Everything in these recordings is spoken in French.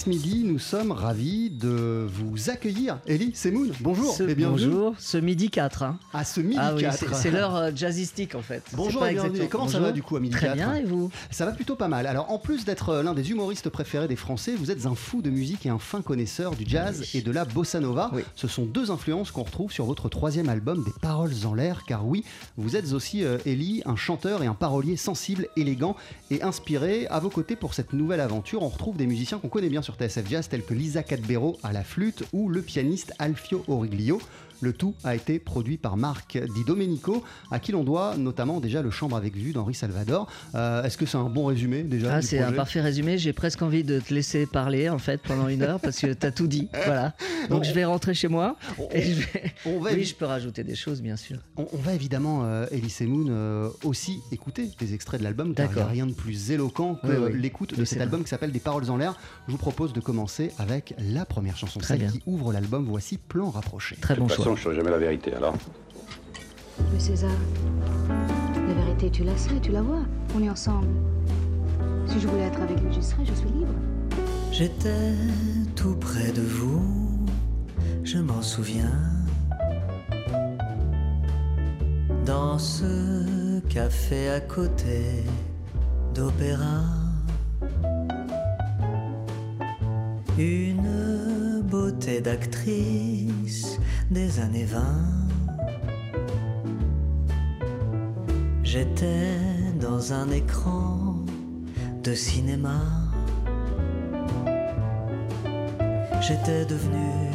Ce midi, nous sommes ravis de vous accueillir. Elie Semoun, bonjour Ce- et bienvenue bonjour, ce midi 4. hein. à ce midi Ah oui, 4. c'est- c'est l'heure euh, jazzistique en fait. Bonjour et bienvenue. Comment ça va, du coup, à midi Très 4? bien et vous? Ça va plutôt pas mal. Alors, en plus d'être euh, l'un des humoristes préférés des Français, vous êtes un fou de musique et un fin connaisseur du jazz et de la bossa nova. Oui. Ce sont deux influences qu'on retrouve sur votre troisième album, Des Paroles en l'air, car oui, vous êtes aussi, euh, Ellie, un chanteur et un parolier sensible, élégant et inspiré. À vos côtés pour cette nouvelle aventure, on retrouve des musiciens qu'on connaît bien sur TSF Jazz, tels que Lisa Cadbero à la flûte ou le pianiste Alfio Origlio. Le tout a été produit par Marc Di Domenico, à qui l'on doit notamment déjà le Chambre avec vue d'Henri Salvador. Euh, Est-ce que c'est un bon résumé déjà Ah, c'est un parfait résumé. J'ai presque envie de te laisser parler en fait pendant une heure parce que t'as tout dit. Voilà. Donc On- je vais rentrer chez moi et je vais. On va, Oui, je peux rajouter des choses bien sûr. on, on va évidemment, euh, Elise Moon, euh, aussi écouter des extraits de l'album, car il n'y a D'accord. rien de plus éloquent que Oui, oui. l'écoute de cet album qui s'appelle Des Paroles en l'air. Je vous propose de commencer avec la première chanson, Très celle bien. qui ouvre l'album. Voici Plan rapproché. Très bon choix. Façon, je ne saurais jamais la vérité, alors. Le César, la vérité, tu la sais, tu la vois. On est ensemble. Si je voulais être avec lui, j'y serais, je suis libre. J'étais tout près de vous, je m'en souviens. Dans ce café à côté d'opéra. Une beauté d'actrice des années 20. J'étais dans un écran de cinéma. J'étais devenu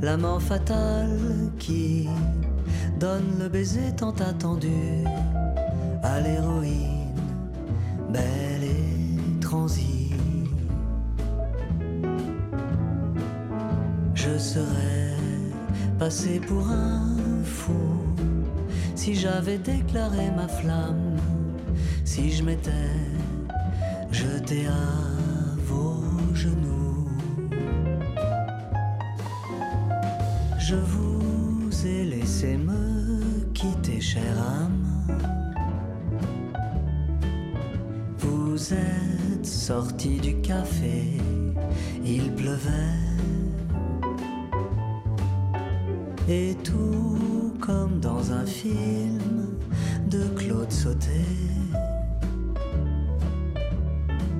l'amant fatal qui donne le baiser tant attendu à l'héroïne belle et transie. Serais passé pour un fou si j'avais déclaré ma flamme, si je m'étais jeté à vos genoux. Je vous ai laissé me quitter, chère âme. Vous êtes sorti du café, il pleuvait. Et tout comme dans un film de Claude Sauté.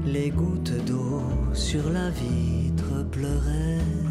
Les gouttes d'eau sur la vitre pleuraient.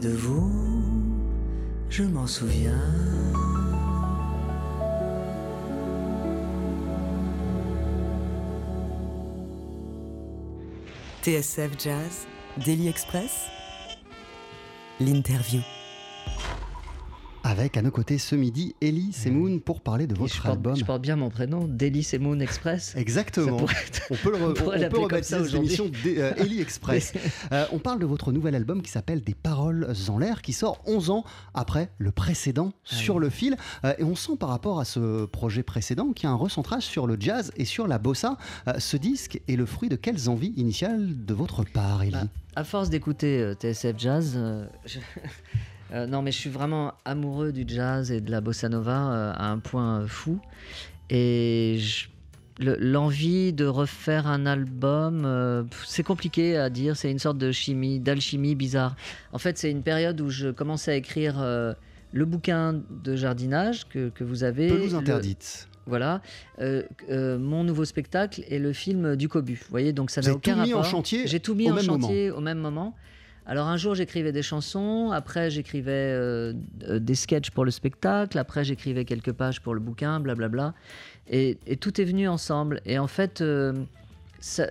De vous, je m'en souviens. TSF Jazz, Daily Express, l'interview. Avec à nos côtés ce midi, Ellie Semoun pour parler de votre je, porte, album. je porte bien mon prénom, Délice et Moon Express. Exactement. Être- On peut, le re- on pourrait on l'appeler peut comme rebaptiser ça cette émission euh, Ellie Express. Euh, on parle de votre nouvel album qui s'appelle Des paroles en l'air, qui sort 11 ans après le précédent Ah sur le fil. Euh, et on sent par rapport à ce projet précédent qu'il y a un recentrage sur le jazz et sur la bossa. Euh, ce disque est le fruit de quelles envies initiales de votre part, Ellie Bah, à force d'écouter euh, TSF Jazz, euh, je- euh, non mais je suis vraiment amoureux du jazz et de la bossa nova euh, à un point fou. Et le- l'envie de refaire un album, euh, c'est compliqué à dire. C'est une sorte de chimie, d'alchimie bizarre. En fait, c'est une période où je commençais à écrire le bouquin de jardinage que, que vous avez. Pelouse le- interdite. Voilà, mon nouveau spectacle et le film du Cobu. Vous voyez, donc ça n'a aucun rapport. J'ai tout mis en chantier au même moment. Alors un jour j'écrivais des chansons, après j'écrivais euh, euh, des sketchs pour le spectacle, après j'écrivais quelques pages pour le bouquin, blablabla. Et, et tout est venu ensemble. Et en fait, euh, ça-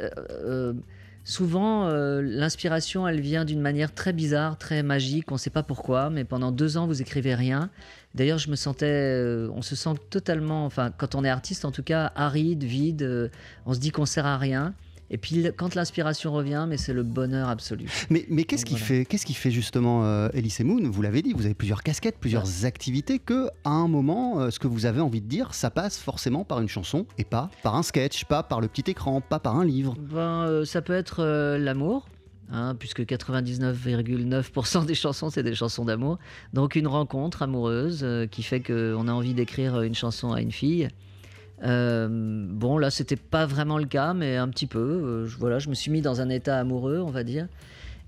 souvent l'inspiration elle vient d'une manière très bizarre, très magique, on ne sait pas pourquoi, mais pendant deux ans vous écrivez rien. D'ailleurs, je me sentais, on se sent totalement, enfin, quand on est artiste en tout cas, aride, vide, on se dit qu'on sert à rien. Et puis quand l'inspiration revient, mais c'est le bonheur absolu. Mais, mais qu'est-ce qui Voilà. fait, qu'est-ce qui fait justement euh, Elise Moon Vous l'avez dit, vous avez plusieurs casquettes, plusieurs activités. Que à un moment, euh, ce que vous avez envie de dire, ça passe forcément par une chanson et pas par un sketch, pas par le petit écran, pas par un livre? Ben, euh, ça peut être euh, l'amour, hein, puisque 99,9% des chansons, c'est des chansons d'amour. Donc une rencontre amoureuse qui fait qu'on a envie d'écrire une chanson à une fille. Euh, bon, là, c'était pas vraiment le cas, mais un petit peu. Euh, je- voilà, je me suis mis dans un état amoureux, on va dire.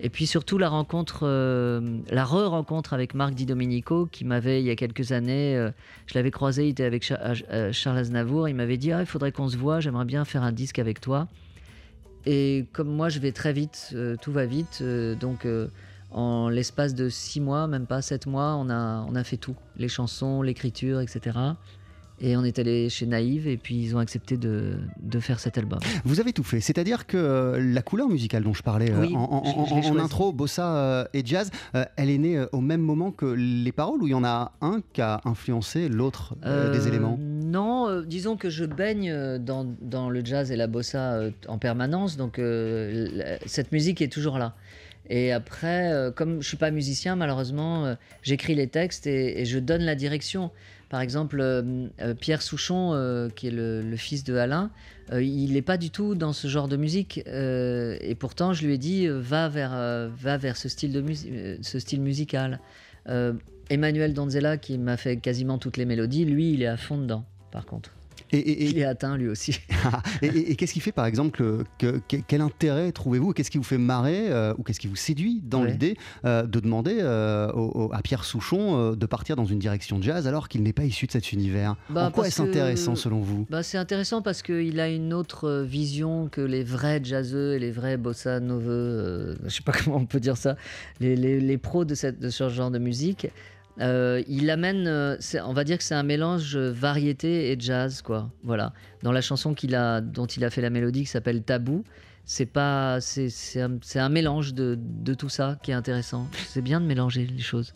Et puis surtout la rencontre, euh, la re-rencontre avec Marc Di Domenico, qui m'avait, il y a quelques années, je l'avais croisé, il était avec Cha- Charles Aznavour, il m'avait dit, ah, il faudrait qu'on se voit, j'aimerais bien faire un disque avec toi. Et comme moi, je vais très vite, tout va vite, donc en l'espace de six mois, même pas sept mois, on a, on a fait tout. Les chansons, l'écriture, etc. Et on est allé chez Naïve et puis ils ont accepté de, de faire cet album. Vous avez tout fait, c'est-à-dire que euh, la couleur musicale dont je parlais euh, Oui, en, en- je- je l'ai en- en choisie. intro, bossa euh, et jazz, elle est née au même moment que les paroles ou il y en a un qui a influencé l'autre euh, des éléments? Non, disons que je baigne dans, dans le jazz et la bossa en permanence, donc euh, cette musique est toujours là. Et après, comme je suis pas musicien, malheureusement, j'écris les textes et, et je donne la direction. Par exemple, euh, euh, Pierre Souchon, euh, qui est le, fils de Alain, il n'est pas du tout dans ce genre de musique. et pourtant, je lui ai dit, va vers, va vers ce style, musical. Emmanuel Donzella, qui m'a fait quasiment toutes les mélodies, lui, il est à fond dedans, par contre. Et, et- et- Il est atteint, lui aussi. et- qu'est-ce qui fait par exemple que, que- que- quel intérêt trouvez-vous Qu'est-ce qui vous fait marrer euh, ou qu'est-ce qui vous séduit dans Ouais. l'idée euh, de demander euh, au- au- à Pierre Souchon de partir dans une direction jazz alors qu'il n'est pas issu de cet univers? Bah, En quoi est-ce que- intéressant selon vous? Bah, c'est intéressant parce qu'il a une autre vision que les vrais jazzeux et les vrais bossa noveux, je sais pas comment on peut dire ça, les, les- les pros de, cette, de ce genre de musique. Euh, il amène, euh, on va dire que c'est un mélange euh, variété et jazz, quoi. Voilà. Dans la chanson qu'il a, dont il a fait la mélodie qui s'appelle Tabou, c'est pas, c'est, un, un mélange de, de tout ça qui est intéressant. C'est bien de mélanger les choses.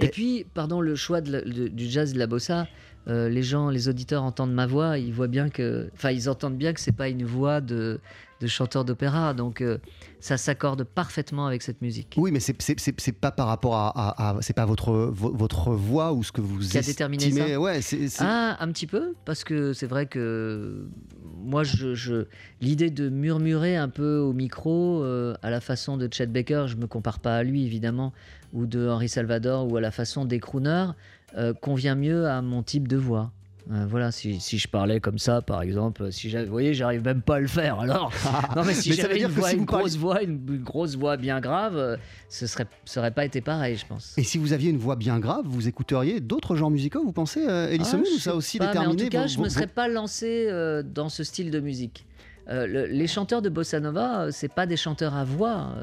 Et puis, pardon, le choix de la- de- du jazz de la bossa, euh, les gens, les auditeurs entendent ma voix, ils voient bien que, enfin, ils entendent bien que c'est pas une voix de, de chanteur d'opéra, donc euh, ça s'accorde parfaitement avec cette musique. Oui, mais c'est c'est- c'est- c'est pas par rapport à, à- à- c'est pas votre vo- votre voix ou ce que vous Qui a déterminé estimez. ça Ouais, c'est- Ah, un petit peu, parce que c'est vrai que moi, je, je- l'idée de murmurer un peu au micro, euh, à la façon de Chet Baker, je me compare pas à lui évidemment, ou de Henri Salvador, ou à la façon des crooners, euh, convient mieux à mon type de voix. Euh, voilà, si, si je parlais comme ça, par exemple, si vous voyez, j'arrive même pas à le faire. Alors, non, mais si j'avais une, voix, si une grosse voix, une, une grosse voix bien grave, euh, ce serait, ça aurait pas été pareil, je pense. Et si vous aviez une voix bien grave, vous écouteriez d'autres genres musicaux, vous pensez, euh, Ah, ou ça aussi pas, mais déterminé En tout cas, vos- je vos- me serais vos- pas lancé euh, dans ce style de musique. Le- les chanteurs de bossa nova, c'est pas des chanteurs à voix.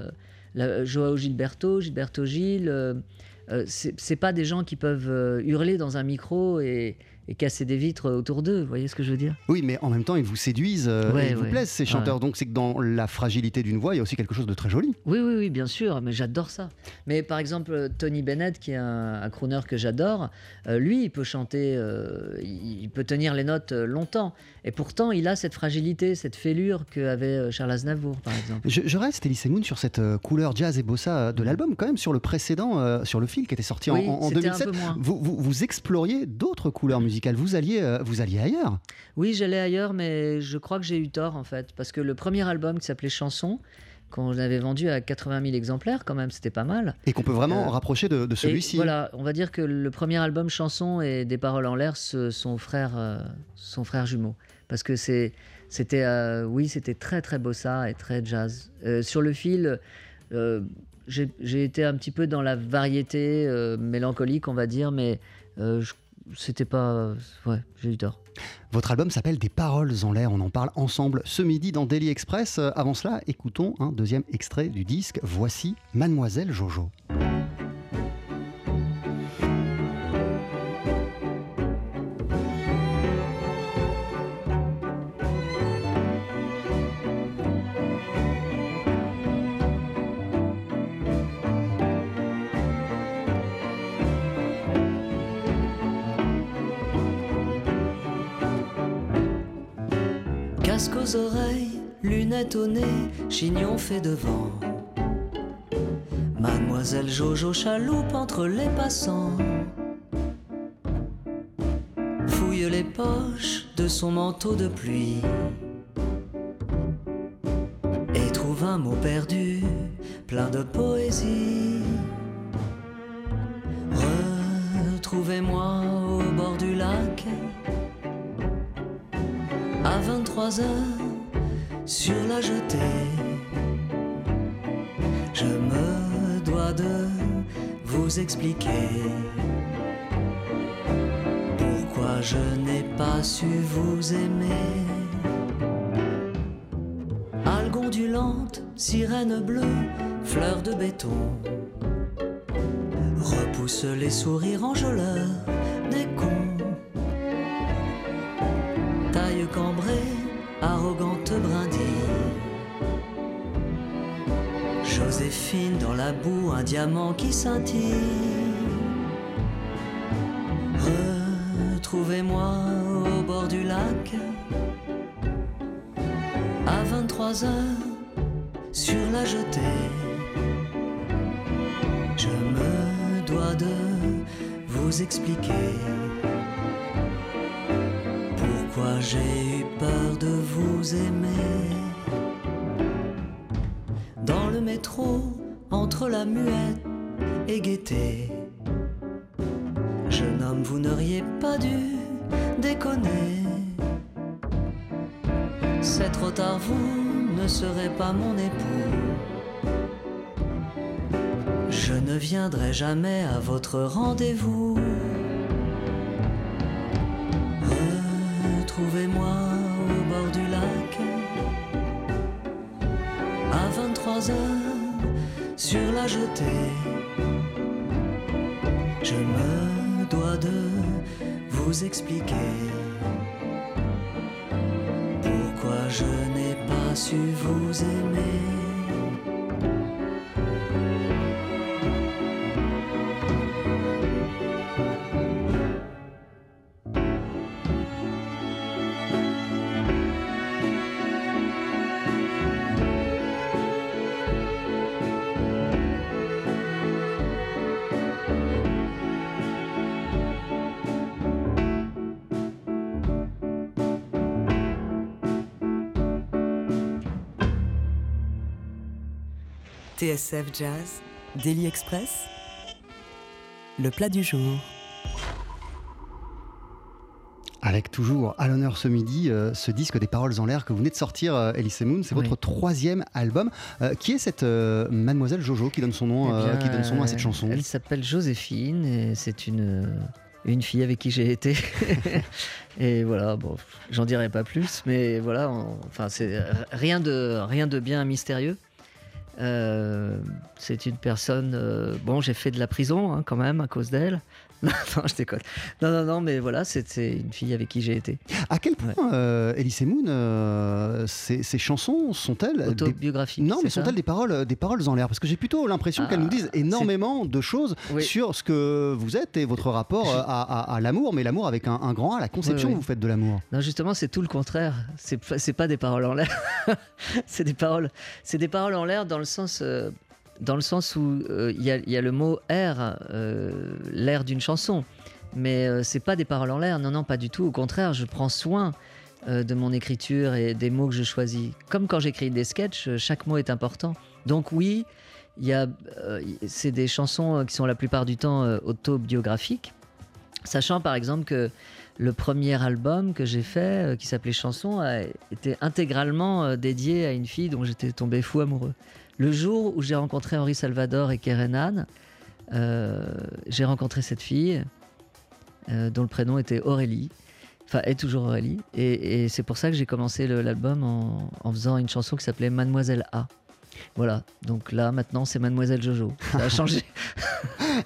Joao Gilberto, Gilberto Gil, euh, c'est pas des gens qui peuvent euh, hurler dans un micro et, et casser des vitres autour d'eux. Vous voyez ce que je veux dire? Oui, mais en même temps, ils vous séduisent euh, Ouais, et ils vous plaisent, ces Ouais. chanteurs. Donc c'est que dans la fragilité d'une voix, il y a aussi quelque chose de très joli. Oui, oui, oui, bien sûr, mais j'adore ça. Mais par exemple, Tony Bennett, qui est un, un crooner que j'adore, euh, lui, il peut chanter, euh, il peut tenir les notes longtemps. Et pourtant, il a cette fragilité, cette fêlure qu'avait euh, Charles Aznavour, par exemple. Je, je reste, Elie Semoun, sur cette euh, couleur jazz et bossa euh, de l'album, quand même sur le précédent, euh, sur le fil qui était sorti en- Oui, en, en c'était un 2007. peu moins. Vous, vous, vous exploriez d'autres couleurs musicales, vous alliez, euh, vous alliez ailleurs. Oui, j'allais ailleurs, mais je crois que j'ai eu tort, en fait. Parce que le premier album qui s'appelait Chanson, qu'on avait vendu à 80 000 exemplaires, quand même, c'était pas mal. Et qu'on peut vraiment Euh, rapprocher de, celui-ci. Voilà, on va dire que le premier album Chanson et Des paroles en l'air sont frères, euh, sont frères jumeaux. parce que c'est, c'était, euh, oui, c'était très très bossa et très jazz. Sur le fil, j'ai, été un petit peu dans la variété mélancolique, on va dire, mais je- c'était pas, ouais, j'ai eu tort. Votre album s'appelle Des paroles en l'air. On en parle ensemble ce midi dans Daily Express. Euh, Avant cela, écoutons un deuxième extrait du disque. Voici Mademoiselle Jojo. Oreilles, lunettes au nez, chignon fait devant. Mademoiselle Jojo chaloupe entre les passants. Fouille les poches de son manteau de pluie. Et trouve un mot perdu, plein de poésie. Retrouvez-moi à 23 heures sur la jetée. Je me dois de vous expliquer pourquoi je n'ai pas su vous aimer. Algues sirène bleue, fleurs de béton. Repousse les sourires enjôleurs des cons Dans la boue, un diamant qui scintille. Retrouvez-moi au bord du lac, à 23 heures, sur la jetée. Je me dois de vous expliquer pourquoi j'ai eu peur de vous aimer. Dans le métro, entre la muette et gaieté, jeune homme, vous n'auriez pas dû déconner. C'est trop tard, vous ne serez pas mon époux. Je ne viendrai jamais à votre rendez-vous. Retrouvez-moi au bord du lac à 23 heures sur la jetée. Je me dois de vous expliquer pourquoi je n'ai pas su vous aimer. TSF Jazz, Daily Express, le plat du jour. Avec toujours à l'honneur ce midi euh, ce disque des paroles en l'air que vous venez de sortir, euh, Elise Moon. C'est Oui. votre troisième album. Euh, qui est cette euh, Mademoiselle Jojo qui donne son nom, Eh euh, bien, qui donne son nom à cette chanson? Elle s'appelle Joséphine et c'est une, une fille avec qui j'ai été. et voilà, bon, j'en dirai pas plus, mais voilà, on- enfin, c'est rien de, rien de bien mystérieux. Euh, c'est une personne. euh, bon, j'ai fait de la prison hein, quand même à cause d'elle. non, je déconne. Non, non, non, mais voilà, c'est c'est une fille avec qui j'ai été. À quel point, euh, Elise Moon, euh, ces, ces chansons sont-elles des- Autobiographique. Non, mais sont-elles des paroles, des paroles en l'air? Parce que j'ai plutôt l'impression qu'elles Ah, nous disent énormément de choses Oui. sur ce que vous êtes et votre rapport euh, à, à- à l'amour, mais l'amour avec un, un grand A, la conception Oui, oui. que vous faites de l'amour. Non, justement, c'est tout le contraire. C'est pas- pas des paroles en l'air. c'est des paroles. C'est des paroles en l'air dans le sens, euh, dans le sens où euh, il y, a- le mot air, euh, l'air d'une chanson. Mais euh, c'est pas des paroles en l'air. Non, non, pas du tout. Au contraire, je prends soin euh, de mon écriture et des mots que je choisis. Comme quand j'écris des sketchs, chaque mot est important. Donc oui, c'est des chansons qui sont la plupart du temps autobiographiques. Sachant par exemple que le premier album que j'ai fait, qui s'appelait Chanson, a été intégralement dédié à une fille dont j'étais tombé fou amoureux. Le jour où j'ai rencontré Henri Salvador et Keren Anne, euh, j'ai rencontré cette fille euh, dont le prénom était Aurélie. Enfin, est toujours Aurélie. Et, c'est pour ça que j'ai commencé l'album en faisant une chanson qui s'appelait Mademoiselle A. Voilà. Donc là, maintenant, c'est Mademoiselle Jojo. Ça a changé.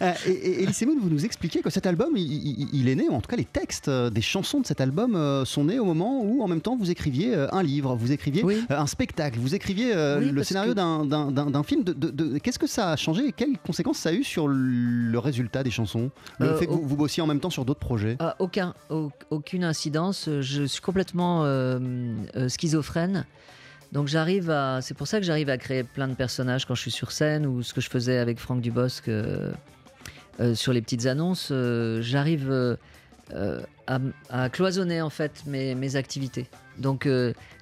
Euh, et, et, Elie Semoun, vous nous expliquez que cet album, il, il- il est né, ou en tout cas les textes euh, des chansons de cet album euh, sont nés au moment où, en même temps, vous écriviez un livre, vous écriviez Oui. un spectacle, vous écriviez Oui, le scénario que- d'un- film. De, de- de- Qu'est-ce que ça a changé et quelles conséquences ça a eu sur le résultat des chansons? Le Euh, fait que au- vous, vous bossiez en même temps sur d'autres projets? Ah, aucun, au- aucune incidence. Je suis complètement euh, schizophrène. Donc j'arrive à. C'est pour ça que j'arrive à créer plein de personnages quand je suis sur scène ou ce que je faisais avec Franck Dubosc euh, euh, sur les petites annonces. euh, j'arrive à, cloisonner en fait mes, activités. Donc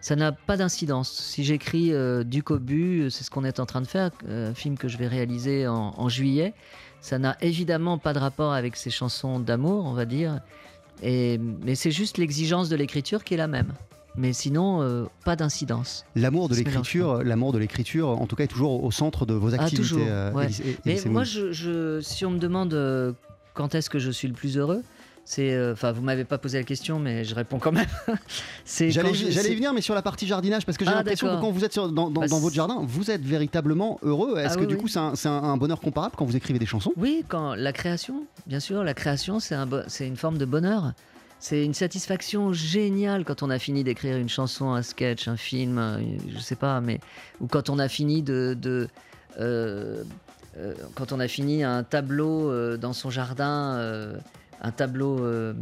ça n'a pas d'incidence. Si j'écris euh, du Cobu, c'est ce qu'on est en train de faire, un film que je vais réaliser en, en juillet. Ça n'a évidemment pas de rapport avec ces chansons d'amour, on va dire. Et, mais c'est juste l'exigence de l'écriture qui est la même. Mais sinon, euh, pas d'incidence. L'amour de l'écriture, l'amour de l'écriture, en tout cas, est toujours au centre de vos Ah, activités. toujours, euh, ouais. Elie- Elie Mais moi, je, je- si on me demande euh, quand est-ce que je suis le plus heureux, c'est. euh, Enfin, vous m'avez pas posé la question, mais je réponds quand même. J'allais j'allais venir, mais sur la partie jardinage, parce que j'ai Ah, l'impression que quand vous êtes sur- dans, dans- Bah, dans votre jardin, vous êtes véritablement heureux. Est-ce Ah que oui, du oui. coup, c'est un, c'est un- un bonheur comparable quand vous écrivez des chansons? Oui, quand la création, bien sûr, la création, c'est un bo- c'est une forme de bonheur. C'est une satisfaction géniale quand on a fini d'écrire une chanson, un sketch, un film, un- je sais pas, mais ou quand on a fini de, euh, euh, quand on a fini un tableau euh, dans son jardin, euh, un tableau euh,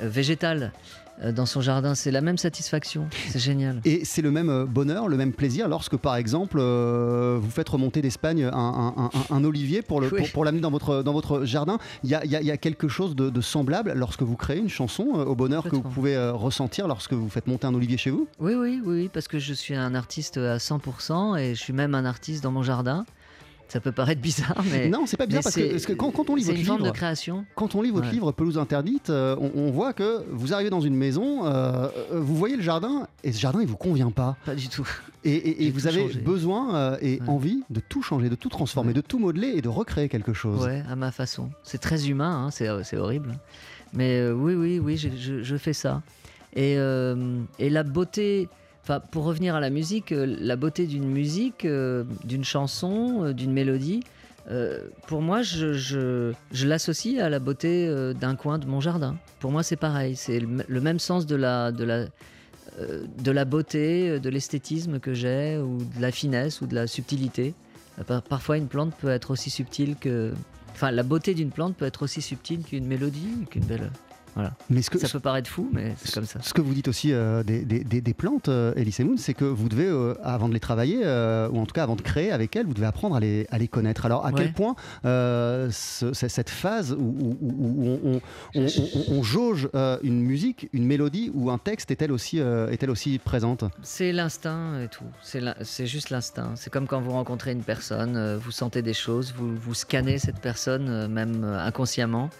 végétal. euh, dans son jardin, c'est la même satisfaction. C'est génial. Et c'est le même euh, bonheur, le même plaisir lorsque, par exemple, euh, vous faites remonter d'Espagne un, un- un- un olivier pour le- Oui. pour, pour l'amener dans votre, dans votre jardin. Il y a, il y a- il y a quelque chose de, de semblable lorsque vous créez une chanson, euh, au bonheur que vous pouvez euh, ressentir lorsque vous faites monter un olivier chez vous? Oui, oui, oui, parce que je suis un artiste à 100% et je suis même un artiste dans mon jardin. Ça peut paraître bizarre, mais Non, c'est pas bizarre parce que, c'est- parce que quand, quand on lit votre une livre, de création. quand on lit votre Ouais. livre Pelouse interdite, euh, on, on voit que vous arrivez dans une maison, euh, euh, vous voyez le jardin et ce jardin il vous convient pas. Pas du tout. Et, et- et J'ai vous avez changé. besoin euh, et Ouais. envie de tout changer, de tout transformer, Ouais. de tout modeler et de recréer quelque chose. Ouais, à ma façon. C'est très humain, hein, c'est, horrible. Mais oui, oui, oui, je, je- je fais ça. Et, et la beauté, enfin, pour revenir à la musique, euh, la beauté d'une musique, euh, d'une chanson, euh, d'une mélodie, pour moi, je, je- je l'associe à la beauté d'un coin de mon jardin. Pour moi, c'est pareil. C'est le, même sens de la, de la, de la beauté, de l'esthétisme que j'ai, ou de la finesse, ou de la subtilité. Par- Parfois, une plante peut être aussi subtile que. Enfin, la beauté d'une plante peut être aussi subtile qu'une mélodie, qu'une belle. Voilà. Mais ce que, Ça peut paraître fou, mais c'est comme ça. Ce que vous dites aussi euh, des, des- des- des plantes, euh, Elise Moon, c'est que vous devez, euh, avant de les travailler, euh, ou en tout cas avant de créer avec elles, vous devez apprendre à les, à les connaître. Alors, à Ouais. quel point euh, ce- cette phase où, où- où- où on, on- on- on- on jauge euh, une musique, une mélodie ou un texte est-elle aussi, euh, est-elle aussi présente? C'est l'instinct et tout. C'est juste l'instinct. C'est comme quand vous rencontrez une personne, euh, vous sentez des choses, vous, vous scannez cette personne, euh, même euh, inconsciemment.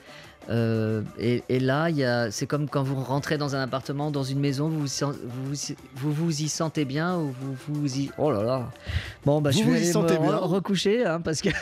Euh, et, et là, c'est comme quand vous rentrez dans un appartement, dans une maison, vous vous, vous, vous, vous y sentez bien ou vous vous y... Oh là là Bon, bah, Vous je vous vais aller sentez me re- recoucher, hein, parce que...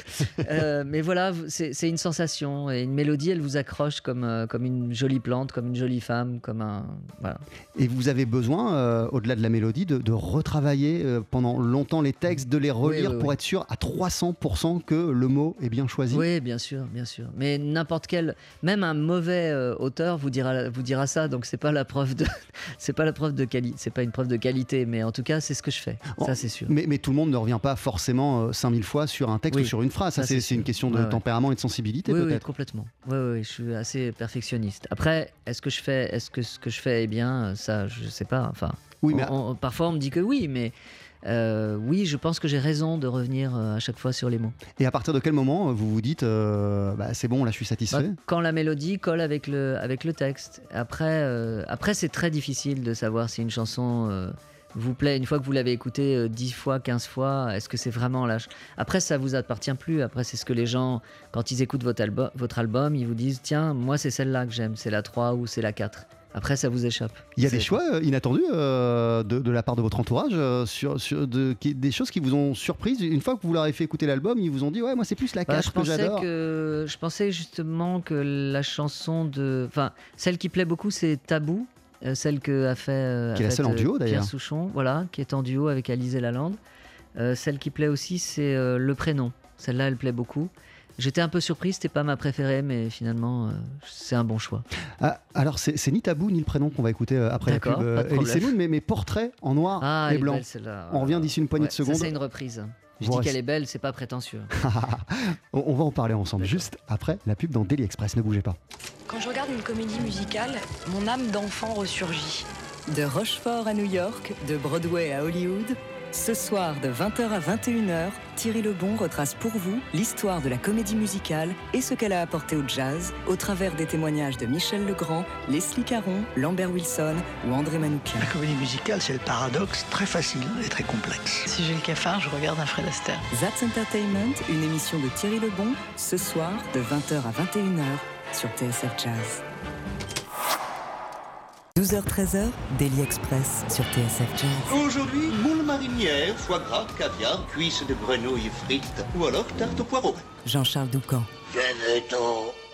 Euh, mais voilà, vous- c'est une sensation. Et une mélodie, elle vous accroche comme, euh, comme une jolie plante, comme une jolie femme, comme un... Voilà. Et vous avez besoin, au-delà de la mélodie, de, de retravailler pendant longtemps les textes, de les relire oui, pour oui. être sûr à 300% que le mot est bien choisi? Oui, bien sûr, bien sûr. Mais n'importe quel, même un mauvais euh, auteur vous dira, vous dira ça. Donc c'est pas la preuve de, c'est pas la preuve de qualité, c'est pas une preuve de qualité. Mais en tout cas, c'est ce que je fais. Oh, Ça, c'est sûr. Mais, mais tout le monde ne revient pas forcément euh, 5000 fois sur un texte Oui. ou sur une phrase. Ça, c'est une question de Ouais, tempérament et de sensibilité, oui, oui, peut-être. complètement. Oui, oui, je suis assez perfectionniste. Après, est-ce que je fais, est-ce que ce que je fais est bien? Ça, je sais pas. Enfin, Oui, mais on- on- parfois on me dit que oui, mais euh, oui, je pense que j'ai raison de revenir euh, à chaque fois sur les mots. et à partir de quel moment euh, vous vous dites euh, bah, c'est bon, là, je suis Bah, satisfait quand la mélodie colle avec le, avec le texte. Après, euh, après c'est très difficile de savoir si une chanson vous plaît. Une fois que vous l'avez écoutée euh, 10 fois, 15 fois, est-ce que c'est vraiment lâche? Après, ça vous appartient plus. Après, c'est ce que les gens, quand ils écoutent votre, album votre album, ils vous disent Tiens, moi, c'est celle-là que j'aime, c'est la 3 ou c'est la 4. Après, ça vous échappe. Il y a des choix euh, inattendus euh, de, de la part de votre entourage euh, sur, sur de- qui- des choses qui vous ont surprise. Une fois que vous leur avez fait écouter l'album, ils vous ont dit Ouais, moi c'est plus la Bah, cache que j'adore. je pensais justement que la chanson de. Enfin, celle qui plaît beaucoup, c'est Tabou, euh, celle que a fait. Qui est la seule en duo, d'ailleurs. Pierre Souchon, voilà, qui est en duo avec Alizé Lalande. Celle qui plaît aussi, c'est Le Prénom. Celle-là, elle plaît beaucoup. J'étais un peu surpris, c'était pas ma préférée, mais finalement, euh, c'est un bon choix. Ah, alors c'est c'est ni tabou ni le prénom qu'on va écouter euh, après la D'accord, pub. de Elise. Semoun, mais mes portraits en noir Ah, et blanc. belle. On revient d'ici une poignée Ouais, de ça, secondes. c'est une reprise. Je Vous dis qu'elle est belle, c'est pas prétentieux. on, on va en parler ensemble juste après la pub dans Daily Express. Ne bougez pas. Quand je regarde une comédie musicale, mon âme d'enfant ressurgit. De Rochefort à New York, de Broadway à Hollywood, ce soir de 20h à 21h, Thierry Lebon retrace pour vous l'histoire de la comédie musicale et ce qu'elle a apporté au jazz au travers des témoignages de Michel Legrand, Leslie Caron, Lambert Wilson ou André Manoukian. La comédie musicale, c'est le paradoxe très facile et très complexe. Si j'ai le cafard, je regarde un Fred Astaire. That's Entertainment, une émission de Thierry Lebon, ce soir de 20h à 21h sur TSF Jazz. 12h-13h, Daily Express sur TSF Jazz. Aujourd'hui, moule marinière, foie gras, caviar, cuisses de grenouille frites ou alors tarte au poireau. Jean-Charles Doucan. Venez-t'en.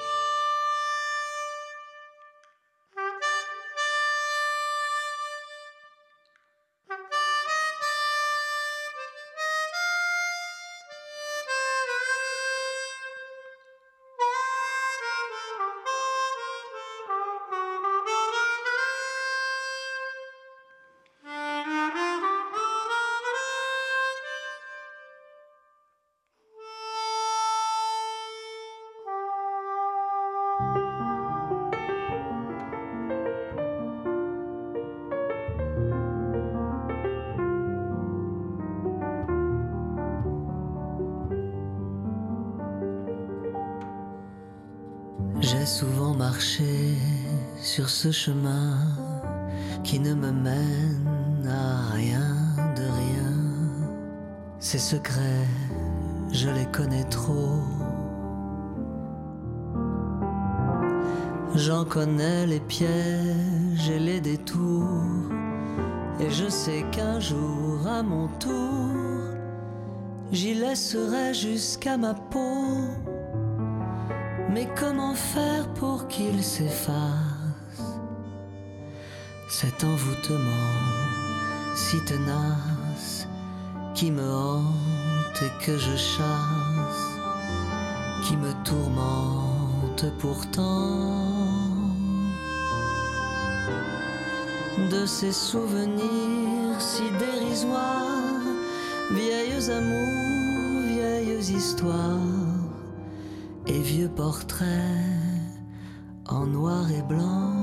Ce chemin qui ne me mène à rien de rien. Ces secrets, je les connais trop. J'en connais les pièges et les détours. Et je sais qu'un jour, à mon tour, j'y laisserai jusqu'à ma peau. Mais comment faire pour qu'il s'efface Cet envoûtement si tenace qui me hante et que je chasse, qui me tourmente pourtant. De ces souvenirs si dérisoires, vieilles amours, vieilles histoires et vieux portraits en noir et blanc.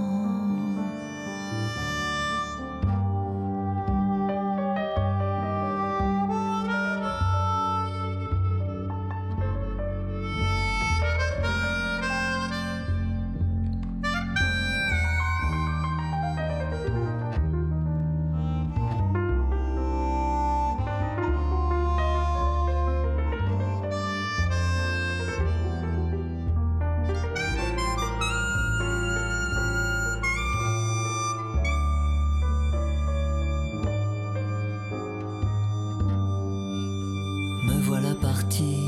Voilà parti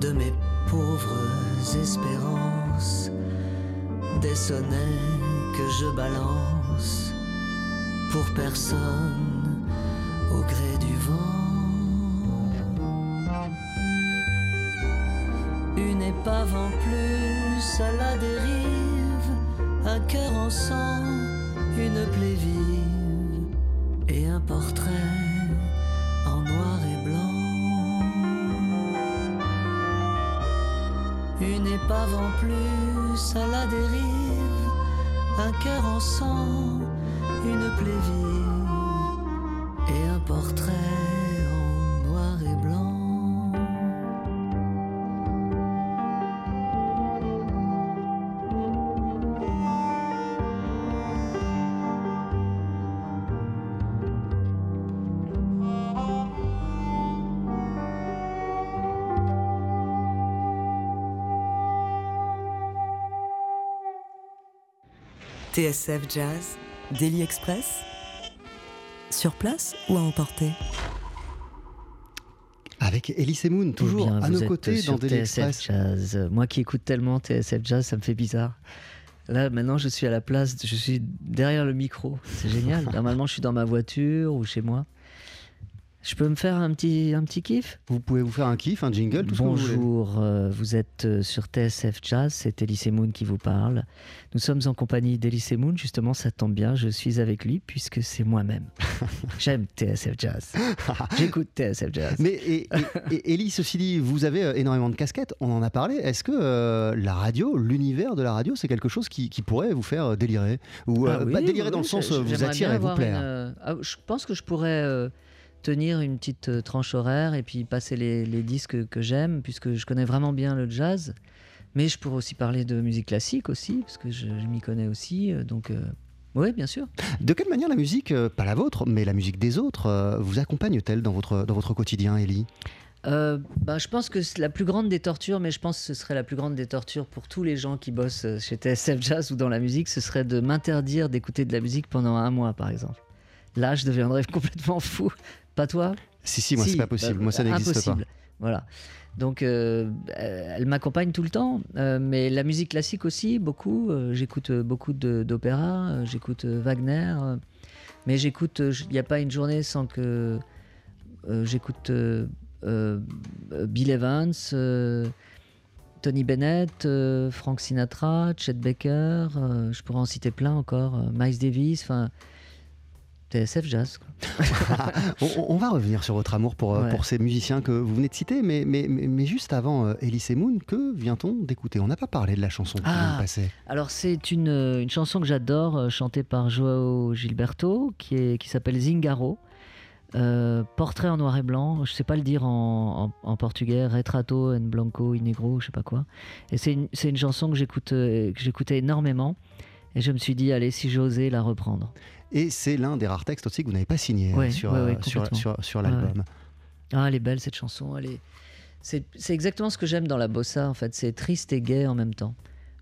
de mes pauvres espérances, des sonnets que je balance pour personne au gré du vent. Une épave en plus à la dérive, un cœur en sang, une plaie vive TSF Jazz, Daily Express. Sur place ou à emporter Avec Elise Moon, toujours Eh bien, à nos côtés sur dans Daily TSF Express. Jazz. Moi qui écoute tellement TSF Jazz, ça me fait bizarre. Là, maintenant, je suis à la place, je suis derrière le micro. C'est génial. Normalement, je suis dans ma voiture ou chez moi. Je peux me faire un petit, un petit kiff Vous pouvez vous faire un kiff, un jingle, tout ce que vous voulez. Bonjour, euh, vous êtes euh, sur TSF Jazz, c'est Elise Moon qui vous parle. Nous sommes en compagnie d'Elise Moon, justement, ça tombe bien, je suis avec lui puisque c'est moi-même. J'aime TSF Jazz. J'écoute TSF Jazz. Mais et, et, et- Ellie, ceci dit, vous avez euh, énormément de casquettes, on en a parlé. Est-ce que euh, la radio, l'univers de la radio, c'est quelque chose qui, qui pourrait vous faire délirer? Ou euh, Ah oui, délirer oui, dans le sens vous attirer, vous plaire une, ah, je pense que je pourrais tenir une petite euh, tranche horaire et puis passer les, les disques que j'aime, puisque je connais vraiment bien le jazz. Mais je pourrais aussi parler de musique classique aussi, parce que je, je m'y connais aussi. euh, Donc, euh, oui, bien sûr. De quelle manière la musique, pas la vôtre, mais la musique des autres, vous accompagne-t-elle dans votre, dans votre quotidien, Ellie Euh, bah, je pense que c'est la plus grande des tortures, mais je pense que ce serait la plus grande des tortures pour tous les gens qui bossent chez TSF Jazz ou dans la musique, ce serait de m'interdire d'écouter de la musique pendant un mois, par exemple. Là, je deviendrais complètement fou. Pas toi Si, si, moi, c'est pas possible. bah, Moi, ça n'existe pas. Voilà. Donc, euh, elle m'accompagne tout le temps, euh, mais la musique classique aussi, beaucoup. Euh, j'écoute beaucoup d'opéra, j'écoute Wagner, mais j'écoute. Il n'y a pas une journée sans que j'écoute Bill Evans, Tony Bennett, Frank Sinatra, Chet Baker, je pourrais en citer plein encore, Miles Davis, enfin. TSF Jazz. on, va revenir sur votre amour pour, euh, Ouais. pour ces musiciens que vous venez de citer, mais, mais, mais, juste avant euh, Elise Moon, que vient-on d'écouter? On n'a pas parlé de la chanson qui vient de Ah. passer. Alors c'est une, euh, une chanson que j'adore, chantée par Joao Gilberto, qui, est, qui s'appelle Zingaro. Euh, portrait en noir et blanc, je sais pas le dire en, en- en portugais, retrato en blanco y negro, je sais pas quoi. Et c'est une, c'est une chanson que j'écoute, que j'écoutais énormément. Et je me suis dit, allez, si j'osais la reprendre. Et c'est l'un des rares textes aussi que vous n'avez pas signé hein, Ouais, sur, ouais, ouais, euh, sur, sur, sur l'album. Ah, elle est belle cette chanson. Elle est... c'est, c'est exactement ce que j'aime dans la bossa en fait. C'est triste et gai en même temps.